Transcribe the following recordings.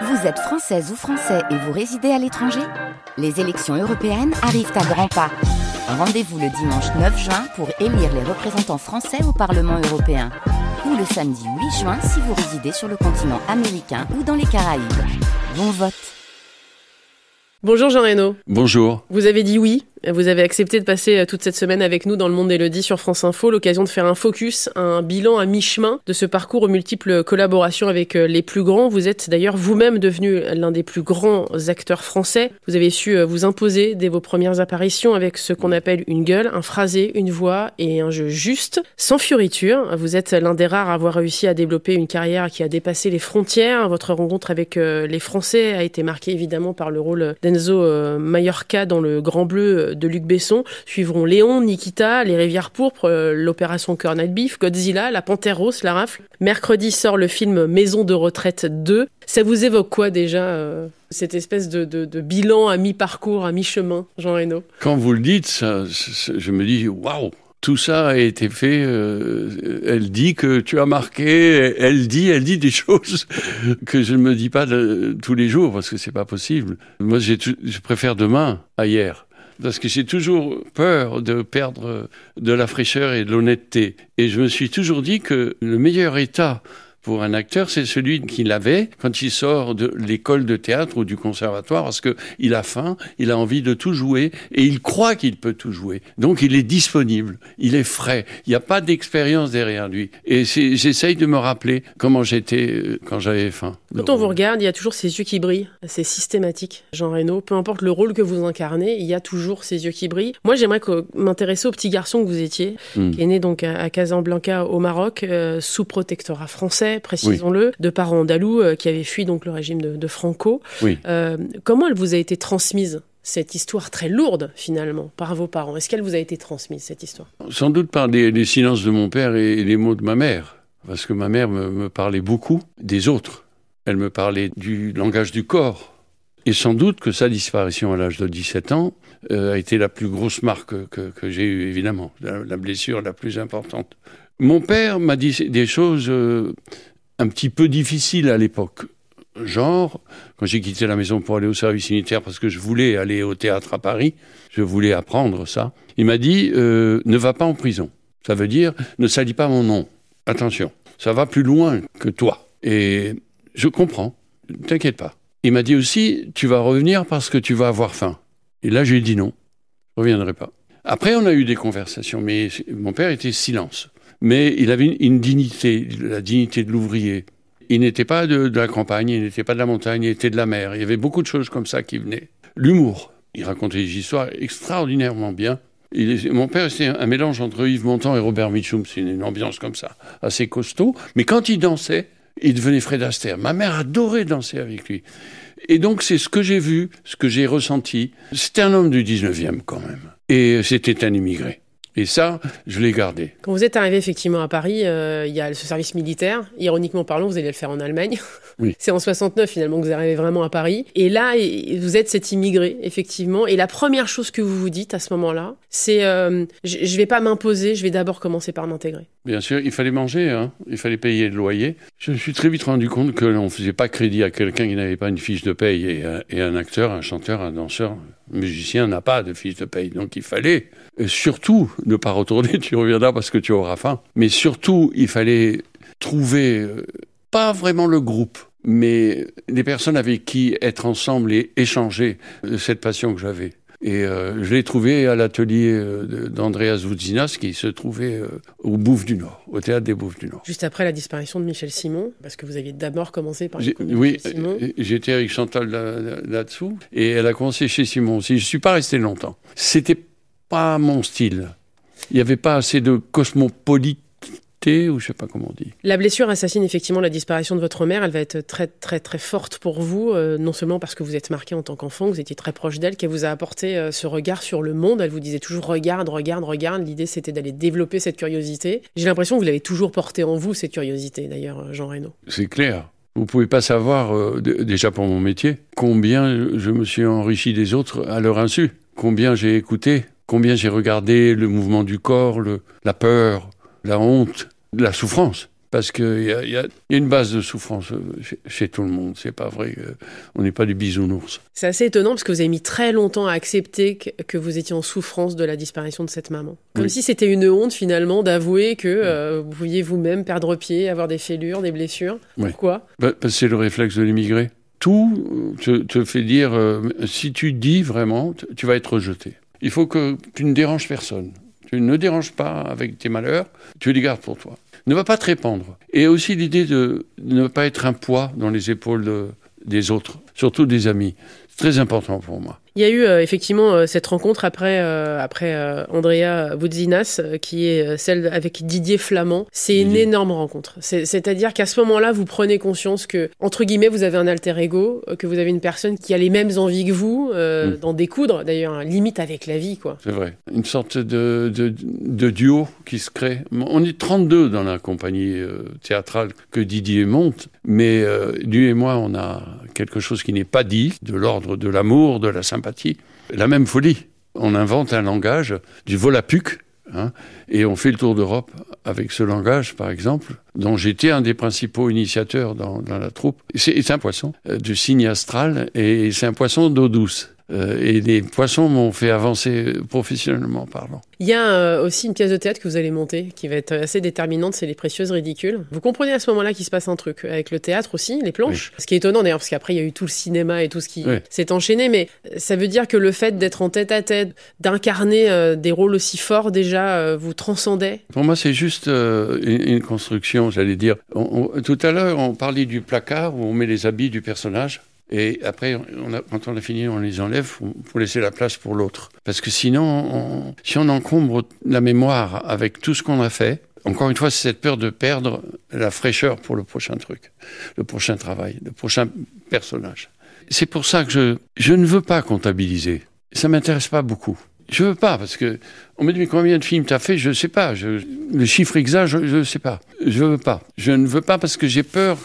Vous êtes française ou français et vous résidez à l'étranger Les élections européennes arrivent à grands pas. Rendez-vous le dimanche 9 juin pour élire les représentants français au Parlement européen. Ou le samedi 8 juin si vous résidez sur le continent américain ou dans les Caraïbes. Bon vote Bonjour Jean Reno. Bonjour. Vous avez dit oui? Vous avez accepté de passer euh, toute cette semaine avec nous dans le monde d'Elodie sur France Info, l'occasion de faire un focus, un bilan à mi-chemin de ce parcours aux multiples collaborations avec euh, les plus grands. Vous êtes d'ailleurs vous-même devenu l'un des plus grands acteurs français. Vous avez su euh, vous imposer dès vos premières apparitions avec ce qu'on appelle une gueule, un phrasé, une voix et un jeu juste, sans fioriture. Vous êtes l'un des rares à avoir réussi à développer une carrière qui a dépassé les frontières. Votre rencontre avec les Français a été marquée évidemment par le rôle d'Enzo Mallorca dans le Grand Bleu de Luc Besson suivront Léon, Nikita, Les Rivières Pourpres, euh, l'opération Cornet Beef, Godzilla, La Panthère Rose, La Rafle. Mercredi sort le film Maison de retraite 2. Ça vous évoque quoi déjà euh, cette espèce de, bilan à mi-parcours, à mi-chemin, Jean Reno Quand vous le dites, je me dis waouh tout ça a été fait. Euh, elle dit que tu as marqué. Elle dit, elle dit des choses que je ne me dis pas tous les jours parce que c'est pas possible. Moi, je préfère demain à hier parce que j'ai toujours peur de perdre de la fraîcheur et de l'honnêteté. Et je me suis toujours dit que le meilleur état pour un acteur, c'est celui qu'il avait quand il sort de l'école de théâtre ou du conservatoire, parce qu'il a faim, il a envie de tout jouer, et il croit qu'il peut tout jouer. Donc il est disponible, il est frais, il n'y a pas d'expérience derrière lui. Et j'essaye de me rappeler comment j'étais euh, quand j'avais faim. Quand on vous regarde, il y a toujours ces yeux qui brillent, c'est systématique, Jean Reno. Peu importe le rôle que vous incarnez, il y a toujours ces yeux qui brillent. Moi, j'aimerais m'intéresser au petit garçon que vous étiez, hmm. qui est né donc à Casablanca au Maroc, euh, sous protectorat français précisons-le, de parents andalous euh, qui avaient fui donc le régime de, Franco. Euh, comment elle vous a été transmise cette histoire très lourde finalement par vos parents? Est-ce qu'elle vous a été transmise cette histoire? Sans doute par les, silences de mon père et les mots de ma mère, parce que ma mère me, parlait beaucoup des autres. Elle me parlait du langage du corps. Et sans doute que sa disparition à l'âge de 17 ans euh, a été la plus grosse marque que, j'ai eue, évidemment, la, blessure la plus importante. Mon père m'a dit des choses euh, un petit peu difficiles à l'époque. Genre, quand j'ai quitté la maison pour aller au service militaire parce que je voulais aller au théâtre à Paris, je voulais apprendre ça, il m'a dit euh, ne va pas en prison. Ça veut dire ne salis pas mon nom. Attention, ça va plus loin que toi. Et je comprends, t'inquiète pas. Il m'a dit aussi tu vas revenir parce que tu vas avoir faim. Et là, j'ai dit non, je reviendrai pas. Après, on a eu des conversations, mais mon père était silence mais il avait une, dignité, la dignité de l'ouvrier. Il n'était pas de, la campagne, il n'était pas de la montagne, il était de la mer. Il y avait beaucoup de choses comme ça qui venaient. L'humour. Il racontait des histoires extraordinairement bien. mon père, c'était un mélange entre Yves Montand et Robert Mitchum. C'est une ambiance comme ça, assez costaud. Mais quand il dansait, il devenait Fred Astaire. Ma mère adorait danser avec lui. Et donc, c'est ce que j'ai vu, ce que j'ai ressenti. C'était un homme du 19e quand même. Et c'était un immigré. Et ça, je l'ai gardé. Quand vous êtes arrivé effectivement à Paris, euh, il y a ce service militaire. Ironiquement parlant, vous allez le faire en Allemagne. Oui. C'est en 69 finalement que vous arrivez vraiment à Paris. Et là, vous êtes cet immigré, effectivement. Et la première chose que vous vous dites à ce moment-là, c'est euh, je ne vais pas m'imposer, je vais d'abord commencer par m'intégrer. Bien sûr, il fallait manger, hein. il fallait payer le loyer. Je me suis très vite rendu compte que l'on ne faisait pas crédit à quelqu'un qui n'avait pas une fiche de paye. Et, euh, et un acteur, un chanteur, un danseur, musicien n'a pas de fiche de paye. Donc il fallait surtout ne pas retourner, tu reviendras parce que tu auras faim. Mais surtout, il fallait trouver, euh, pas vraiment le groupe, mais des personnes avec qui être ensemble et échanger cette passion que j'avais. Et euh, je l'ai trouvé à l'atelier euh, d'Andreas Voudzinas, qui se trouvait au Bouffe du Nord, au théâtre des Bouffes du Nord. Juste après la disparition de Michel Simon, parce que vous aviez d'abord commencé par Oui, j'étais avec Chantal là-dessous, et elle a commencé chez Simon aussi. Je ne suis pas resté longtemps. C'était pas mon style. Il n'y avait pas assez de ou je sais pas comment on dit. La blessure assassine effectivement la disparition de votre mère. Elle va être très très très forte pour vous, euh, non seulement parce que vous êtes marqué en tant qu'enfant, vous étiez très proche d'elle, qu'elle vous a apporté euh, ce regard sur le monde. Elle vous disait toujours regarde, regarde, regarde. L'idée c'était d'aller développer cette curiosité. J'ai l'impression que vous l'avez toujours portée en vous cette curiosité, d'ailleurs, Jean Reno. C'est clair. Vous pouvez pas savoir, euh, déjà pour mon métier, combien je me suis enrichi des autres à leur insu, combien j'ai écouté, combien j'ai regardé le mouvement du corps, la peur, la honte, la souffrance. parce qu'il y, y, a une base de souffrance chez, chez tout le monde. C'est pas vrai. On n'est pas des bisounours. C'est assez étonnant parce que vous avez mis très longtemps à accepter que, que vous étiez en souffrance de la disparition de cette maman. Comme Oui. si c'était une honte finalement d'avouer que euh, vous pouviez vous-même perdre pied, avoir des fêlures, des blessures. Oui. Pourquoi? Bah, parce que c'est le réflexe de l'immigré. Tout te, te fait dire, euh, si tu dis vraiment, tu vas être rejeté. Il faut que tu ne déranges personne. Tu ne déranges pas avec tes malheurs, tu les gardes pour toi. Ne va pas te répandre. Et aussi l'idée de ne pas être un poids dans les épaules de- des autres, surtout des amis. C'est très important pour moi. Il y a eu euh, effectivement euh, cette rencontre après, euh, après Andrea Boudzinas, qui est celle avec Didier Flamand. C'est une énorme rencontre. C'est- C'est-à-dire qu'à ce moment-là, vous prenez conscience que, entre guillemets, vous avez un alter ego, que vous avez une personne qui a les mêmes envies que vous, Mm. d'en découdre, d'ailleurs, hein, limite avec la vie, quoi. C'est vrai. Une sorte de, de, de duo qui se crée. On est 32 dans la compagnie théâtrale que Didier monte, mais lui et moi, on a quelque chose qui n'est pas dit, de l'ordre de l'amour, de la sympathie, la même folie. On invente un langage du volapuc, hein, et on fait le tour d'Europe avec ce langage, par exemple, dont j'étais un des principaux initiateurs dans, dans la troupe. C'est un poisson euh, du signe astral, et c'est un poisson d'eau douce. Euh, et les poissons m'ont fait avancer euh, professionnellement parlant. Il y a euh, aussi une pièce de théâtre que vous allez monter, qui va être assez déterminante, c'est Les Précieuses Ridicules. Vous comprenez à ce moment-là qu'il se passe un truc, avec le théâtre aussi, les planches. Ce qui est étonnant d'ailleurs, parce qu'après il y a eu tout le cinéma et tout ce qui Oui. s'est enchaîné, mais ça veut dire que le fait d'être en tête-à-tête, d'incarner euh, des rôles aussi forts déjà, vous transcendait. Pour moi, c'est juste une, une construction, j'allais dire. On- on- tout à l'heure, on parlait du placard où on met les habits du personnage. Et après, quand on a fini, on les enlève pour, laisser la place pour l'autre. Parce que sinon, on- si on encombre la mémoire avec tout ce qu'on a fait, encore une fois, c'est cette peur de perdre la fraîcheur pour le prochain truc, le prochain travail, le prochain personnage. C'est pour ça que je, ne veux pas comptabiliser. Ça m'intéresse pas beaucoup. Je veux pas, parce que on me dit combien de films t'as fait? Je sais pas. Le chiffre exact, je ne sais pas. Je veux pas. Je ne veux pas parce que j'ai peur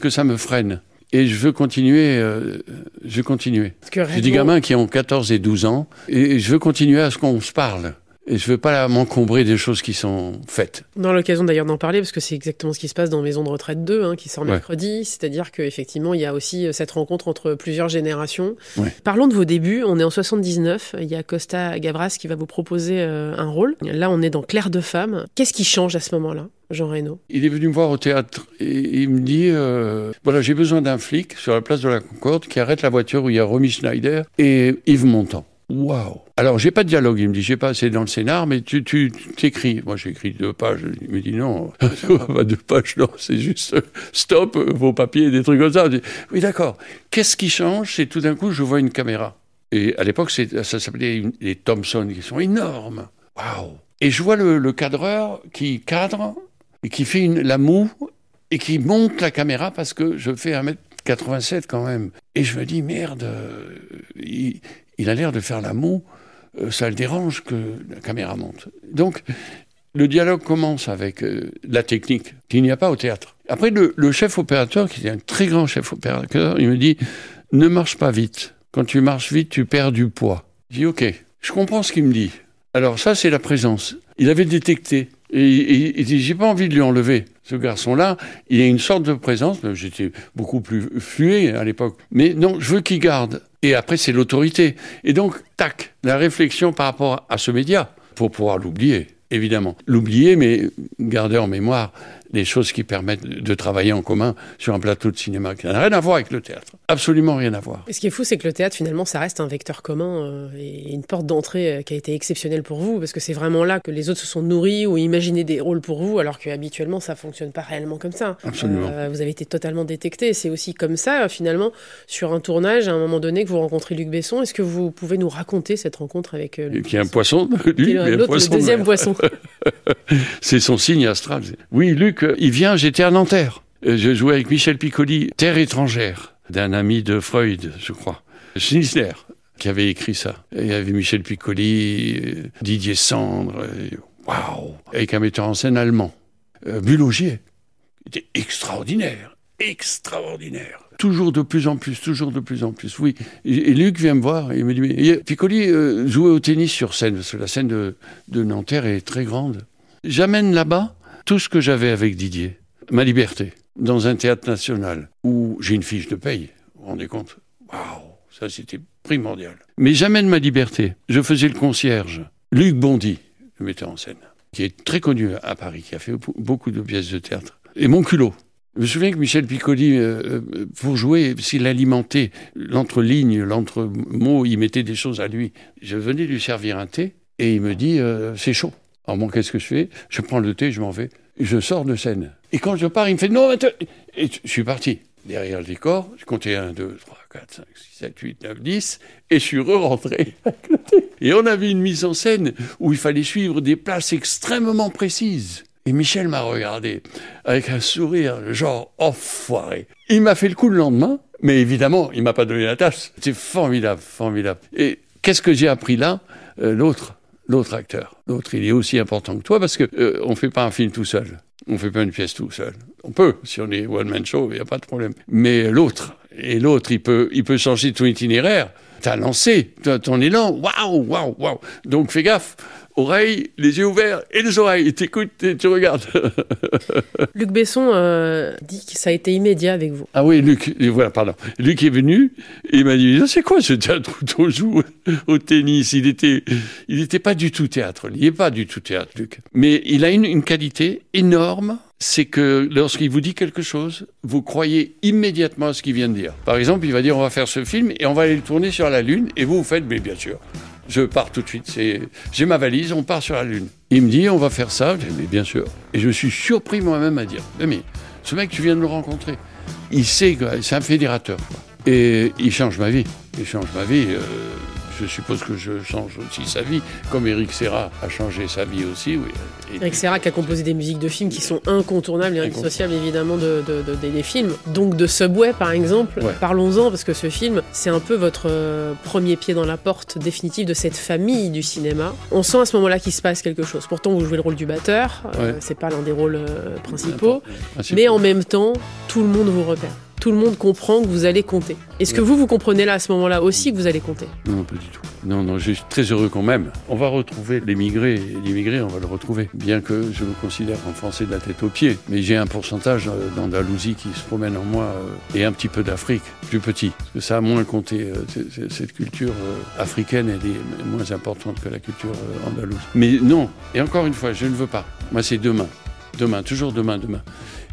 que ça me freine. Et je veux continuer. euh, je veux continuer. J'ai des gamins qui ont 14 et 12 ans et je veux continuer à ce qu'on se parle. Et je veux pas m'encombrer des choses qui sont faites. On aura l'occasion d'ailleurs d'en parler parce que c'est exactement ce qui se passe dans Maison de retraite 2 hein, qui sort Ouais. mercredi. C'est-à-dire qu'effectivement, il y a aussi euh, cette rencontre entre plusieurs générations. Ouais. Parlons de vos débuts. On est en 79. Il y a Costa Gavras qui va vous proposer euh, un rôle. Là, on est dans Claire de femme. Qu'est-ce qui change à ce moment-là, Jean Reno Il est venu me voir au théâtre et il me dit euh, voilà, j'ai besoin d'un flic sur la place de la Concorde qui arrête la voiture où il y a Romy Schneider et Yves Montand. Waouh Alors, j'ai pas de dialogue. Il me dit j'ai pas assez dans le scénar, mais tu tu t'écris. Moi, j'écris deux pages. Il me dit non, deux pages, non, c'est juste stop, vos papiers, des trucs comme ça. Oui, d'accord. Qu'est-ce qui change? C'est tout d'un coup, je vois une caméra. Et à l'époque, ça s'appelait les Thomson, qui sont énormes. Waouh Et je vois le cadreur qui cadre et qui fait une, la moue et qui monte la caméra parce que je fais 1m87 quand même. Et je me dis, merde, euh, il, a l'air de faire la moue, euh, ça le dérange que la caméra monte. Donc, le dialogue commence avec euh, la technique qu'il n'y a pas au théâtre. Après, le, le chef opérateur, qui est un très grand chef opérateur, il me dit, ne marche pas vite. Quand tu marches vite, tu perds du poids. Je dis, ok, je comprends ce qu'il me dit. Alors ça, c'est la présence. Il avait détecté. Et il dit, j'ai pas envie de lui enlever. Ce garçon-là, il a une sorte de présence. J'étais beaucoup plus flué à l'époque. Mais non, je veux qu'il garde. Et après, c'est l'autorité. Et donc, tac, la réflexion par rapport à ce média, pour pouvoir l'oublier, évidemment. L'oublier, mais garder en mémoire les choses qui permettent de travailler en commun sur un plateau de cinéma qui n'a rien à voir avec le théâtre. Absolument rien à voir. Et ce qui est fou, c'est que le théâtre, finalement, ça reste un vecteur commun euh, et une porte d'entrée euh, qui a été exceptionnelle pour vous, parce que c'est vraiment là que les autres se sont nourris ou imaginé des rôles pour vous, alors que habituellement, ça fonctionne pas réellement comme ça. Absolument. Euh, vous avez été totalement détecté. C'est aussi comme ça, finalement, sur un tournage, à un moment donné, que vous rencontrez Luc Besson. Est-ce que vous pouvez nous raconter cette rencontre avec Luc qui est un poisson, lui, mais un le poisson de deuxième poisson. C'est son signe astral. Oui, Luc, il vient, j'étais à Nanterre. Je jouais avec Michel Piccoli, Terre étrangère, d'un ami de Freud, je crois. Schnitzler, qui avait écrit ça. Et il y avait Michel Piccoli, Didier Sandre, waouh, avec un metteur en scène allemand. Euh, Bulogier. Était extraordinaire, extraordinaire. Toujours de plus en plus, toujours de plus en plus, oui. Et, Luc vient me voir et il me dit, mais Piccoli euh, jouait au tennis sur scène, parce que la scène de Nanterre est très grande. J'amène là-bas tout ce que j'avais avec Didier. ma liberté dans un théâtre national où j'ai une fiche de paye. Vous vous rendez compte? Waouh, ça c'était primordial. Mais jamais de ma liberté. Je faisais le concierge. Luc Bondy, le metteur en scène, qui est très connu à Paris, qui a fait beaucoup de pièces de théâtre. Et mon culot. Je me souviens que Michel Piccoli, euh, euh, pour jouer, s'il alimentait l'entre-ligne, l'entre-mot, il mettait des choses à lui. Je venais lui servir un thé et il me dit euh, c'est chaud. Alors bon, qu'est-ce que je fais? Je prends le thé, je m'en vais. Je sors de scène. Et quand je pars, il me fait non, et je suis parti. Derrière le décor, je comptais 1, 2, 3, 4, 5, 6, 7, 8, 9, 10, et je suis re-rentré. Et on avait une mise en scène où il fallait suivre des places extrêmement précises. Et Michel m'a regardé avec un sourire, genre enfoiré. Il m'a fait le coup le lendemain, mais évidemment, il m'a pas donné la tasse. C'était formidable, formidable. Et qu'est-ce que j'ai appris là? Euh, L'autre, l'autre acteur. L'autre, il est aussi important que toi parce que euh, on fait pas un film tout seul. On fait pas une pièce tout seul. On peut, si on est one man show, il n'y a pas de problème. Mais l'autre, et l'autre, il peut, il peut changer ton itinéraire. T'as lancé ton élan. Waouh, waouh, waouh. Donc fais gaffe oreilles, les yeux ouverts et les oreilles. T'écoutes et tu regardes. Luc Besson euh, dit que ça a été immédiat avec vous. Ah oui, Luc, voilà, pardon. Luc est venu et il m'a dit c'est quoi ce théâtre où on joue au tennis? Il était, il n'était pas du tout théâtre. Il n'est pas du tout théâtre, Luc. Mais il a une, une qualité énorme c'est que lorsqu'il vous dit quelque chose, vous croyez immédiatement à ce qu'il vient de dire. Par exemple, il va dire on va faire ce film et on va aller le tourner sur la Lune et vous vous faites mais bien sûr je pars tout de suite. J'ai ma valise, on part sur la Lune. Il me dit, on va faire ça. mais bien sûr. Et je suis surpris moi-même à dire, mais ce mec, tu viens de le rencontrer. Il sait que c'est un fédérateur. Et il change ma vie. Il change ma vie. Euh, je suppose que je change aussi sa vie, comme Eric Serra a changé sa vie aussi. Oui. Eric Serra qui a composé des musiques de films qui sont incontournables et indissociables évidemment de, des films. Donc de Subway par exemple, parlons-en parce que ce film, c'est un peu votre euh, premier pied dans la porte définitive de cette famille du cinéma. On sent à ce moment-là qu'il se passe quelque chose. Pourtant vous jouez le rôle du batteur, euh, c'est pas l'un des rôles euh, principaux, mais en même temps, tout le monde vous repère tout le monde comprend que vous allez compter. Est-ce que vous, vous comprenez là, à ce moment-là aussi, que vous allez compter? Non, pas du tout. Non, non, je suis très heureux quand même. On va retrouver l'émigré. L'immigré, on va le retrouver. Bien que je me considère en français de la tête aux pieds. Mais j'ai un pourcentage euh, d'Andalousie qui se promène en moi euh, et un petit peu d'Afrique, plus petit. Parce que ça a moins compté. Euh, cette culture africaine, elle est moins importante que la culture andalouse. Mais non, et encore une fois, je ne veux pas. Moi, c'est demain. Demain, toujours demain, demain.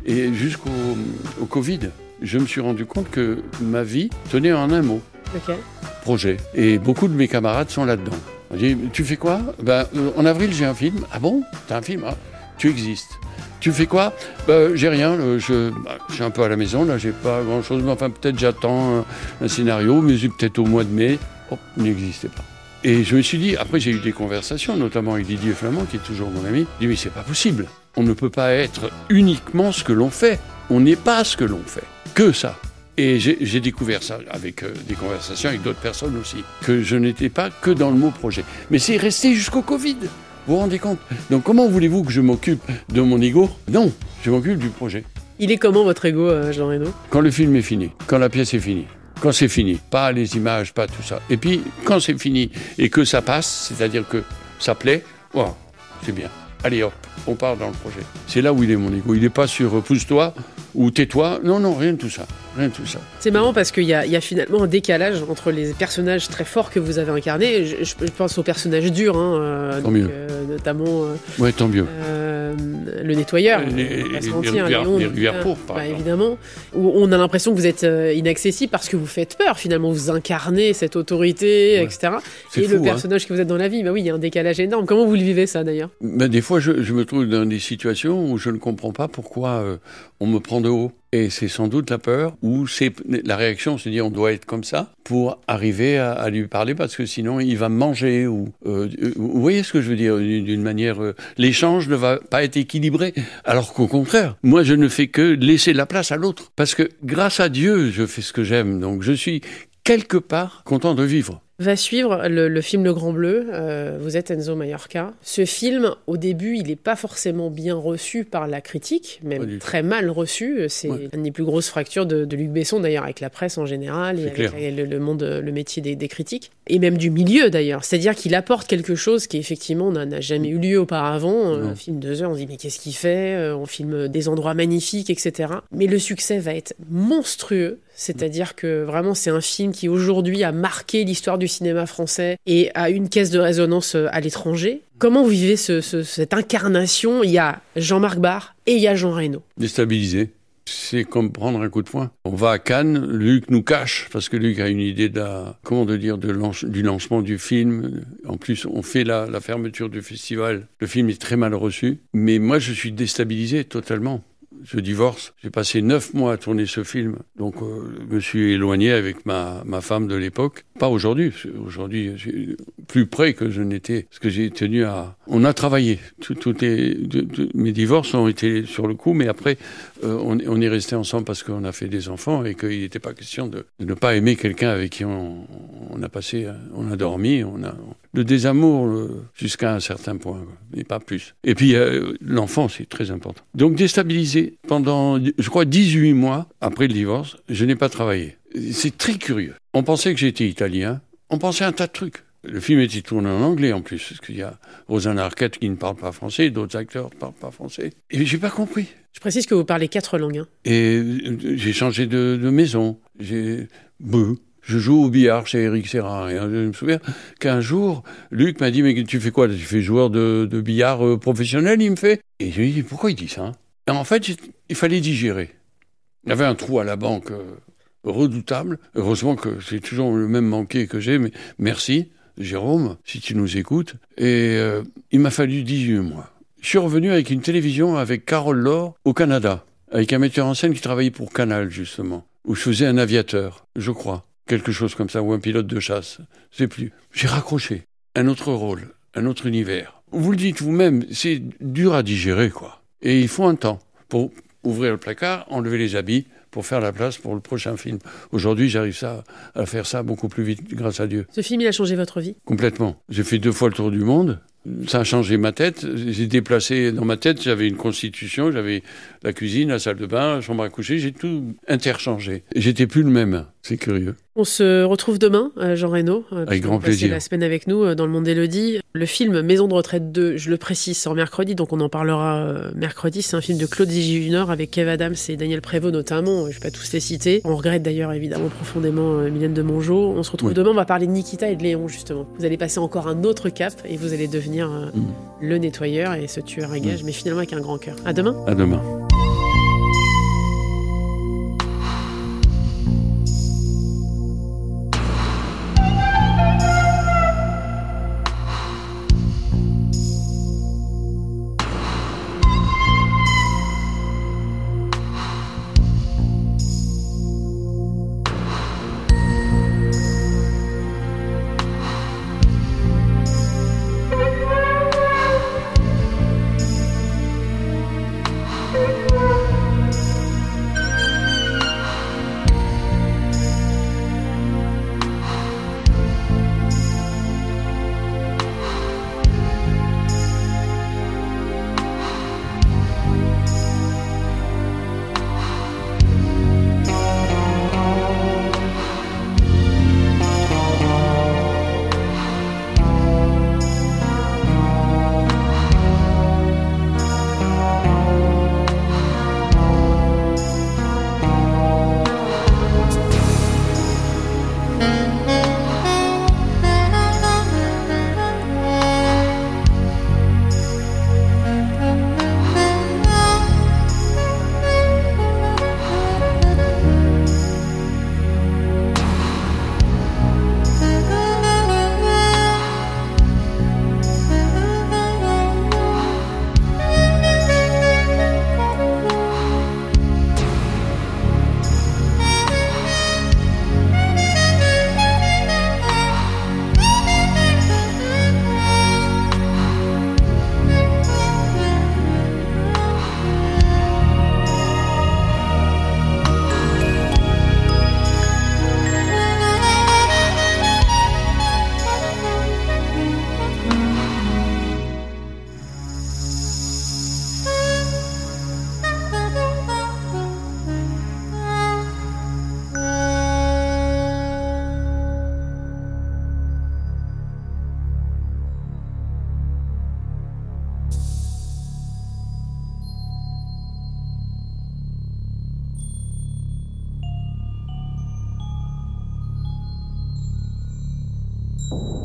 Et jusqu'au au Covid, je me suis rendu compte que ma vie tenait en un mot. Projet. Et beaucoup de mes camarades sont là-dedans. On dit, tu fais quoi? Ben, euh, En avril, j'ai un film. Ah bon? T'as un film ah, Tu existes. Tu fais quoi? Ben, J'ai rien. Je, ben, je, suis un peu à la maison. Là, j'ai pas grand-chose. Mais enfin, peut-être j'attends un, scénario. Mais peut-être au mois de mai. Oh, il n'existait pas. Et je me suis dit, après j'ai eu des conversations, notamment avec Didier Flamand, qui est toujours mon ami. Il dit, mais c'est pas possible. On ne peut pas être uniquement ce que l'on fait. On n'est pas ce que l'on fait que ça. Et j'ai découvert ça avec euh, des conversations avec d'autres personnes aussi, que je n'étais pas que dans le mot projet. Mais c'est resté jusqu'au Covid. Vous vous rendez compte? Donc comment voulez-vous que je m'occupe de mon ego? Non, je m'occupe du projet. Il est comment votre ego, euh, Jean Reno? Quand le film est fini, quand la pièce est finie. Quand c'est fini, pas les images, pas tout ça. Et puis, quand c'est fini et que ça passe, c'est-à-dire que ça plaît, c'est bien. Allez hop, on part dans le projet. C'est là où il est mon ego. Il n'est pas sur euh, pousse-toi, ou tais-toi. Non, non, rien de tout ça. Rien de tout ça. C'est marrant parce qu'il y, y, a finalement un décalage entre les personnages très forts que vous avez incarnés. Je, pense aux personnages durs, hein, euh, tant mieux. Euh, notamment. Euh, ouais, tant mieux. Le nettoyeur, les, les, les, rivières pour, par bah, évidemment. Où on a l'impression que vous êtes inaccessible parce que vous faites peur. Finalement, vous incarnez cette autorité, etc. Et le hein. personnage que vous êtes dans la vie, bah oui, il y a un décalage énorme. Comment vous le vivez ça d'ailleurs? Bah, Des fois, je, je, me trouve dans des situations où je ne comprends pas pourquoi on me prend de haut. Et c'est sans doute la peur ou c'est la réaction, se dire on doit être comme ça pour arriver à, lui parler parce que sinon il va manger ou euh, vous voyez ce que je veux dire d'une manière euh, l'échange ne va pas être équilibré. Alors qu'au contraire moi je ne fais que laisser la place à l'autre. Parce que grâce à Dieu je fais ce que j'aime. Donc je suis quelque part content de vivre Va suivre le, film Le Grand Bleu. Euh, vous êtes Enzo Mallorca. Ce film, au début, il n'est pas forcément bien reçu par la critique, même très mal reçu. C'est une des plus grosses fractures de, Luc Besson, d'ailleurs, avec la presse en général et avec le, monde, le métier des, critiques. Et même du milieu, d'ailleurs. C'est-à-dire qu'il apporte quelque chose qui, effectivement, n'a jamais eu lieu auparavant. Un film de deux heures, on se dit, mais qu'est-ce qu'il fait euh, On filme des endroits magnifiques, etc. Mais le succès va être monstrueux. C'est-à-dire que vraiment, c'est un film qui aujourd'hui a marqué l'histoire du cinéma français et a une caisse de résonance euh, à l'étranger. Comment vous vivez cette incarnation? Il y a Jean-Marc Barr et il y a Jean Reno. Déstabilisé. C'est comme prendre un coup de poing. On va à Cannes, Luc nous cache, parce que Luc a une idée de comment de dire, du lancement du film. En plus, on fait la fermeture du festival. Le film est très mal reçu. Mais moi, je suis déstabilisé totalement je divorce. J'ai passé neuf mois à tourner ce film, donc euh, je me suis éloigné avec ma, ma femme de l'époque. Pas aujourd'hui, aujourd'hui plus près que je n'étais, parce que j'ai tenu à... On a travaillé, tout, mes divorces ont été sur le coup, mais après, euh, on, est resté ensemble parce qu'on a fait des enfants et qu'il n'était pas question de, ne pas aimer quelqu'un avec qui on, a passé, on a dormi, on a... Le désamour euh, jusqu'à un certain point, mais pas plus. Et puis, l'enfant, c'est très important. Donc, déstabiliser pendant, je crois, 18 mois après le divorce, je n'ai pas travaillé. C'est très curieux. On pensait que j'étais italien, on pensait un tas de trucs. Le film était tourné en anglais en plus, parce qu'il y a Rosanna Arquette qui ne parle pas français, d'autres acteurs ne parlent pas français. Et j'ai pas compris. Je précise que vous parlez quatre langues. Hein. Et j'ai changé de, maison. J'ai je joue au billard chez Eric Serra. Et je me souviens qu'un jour, Luc m'a dit Mais tu fais quoi? Tu fais joueur de, billard euh, professionnel Il me fait. Et je lui ai dit Pourquoi il dit ça? En fait, il fallait digérer. Il y avait un trou à la banque euh, redoutable. Heureusement que c'est toujours le même manqué que j'ai, mais merci, Jérôme, si tu nous écoutes. Et euh, il m'a fallu 18 mois. Je suis revenu avec une télévision avec Carole Laure au Canada, avec un metteur en scène qui travaillait pour Canal, justement, où je faisais un aviateur, je crois. Quelque chose comme ça, ou un pilote de chasse. Je sais plus. J'ai raccroché. Un autre rôle, un autre univers. Vous le dites vous-même, c'est dur à digérer, quoi. Et il faut un temps pour ouvrir le placard, enlever les habits, pour faire la place pour le prochain film. Aujourd'hui, j'arrive ça, à faire ça beaucoup plus vite, grâce à Dieu. Ce film, il a changé votre vie? Complètement. J'ai fait deux fois le tour du monde. Ça a changé ma tête. J'ai déplacé dans ma tête, j'avais une constitution, j'avais la cuisine, la salle de bain, la chambre à coucher, j'ai tout interchangé. J'étais plus le même. C'est curieux. On se retrouve demain, euh, Jean Reno. Euh, avec grand plaisir. la semaine avec nous euh, dans le monde d'Elodie. Le film Maison de retraite 2, je le précise, sort mercredi, donc on en parlera mercredi. C'est un film de Claude Junior avec Kev Adams et Daniel Prévost notamment. Je vais pas tous les citer. On regrette d'ailleurs évidemment profondément Mylène de Mongeau. On se retrouve demain, on va parler de Nikita et de Léon justement. Vous allez passer encore un autre cap et vous allez devenir mm. le nettoyeur et ce tueur à gage, mm. mais finalement avec un grand cœur. À demain. À demain. you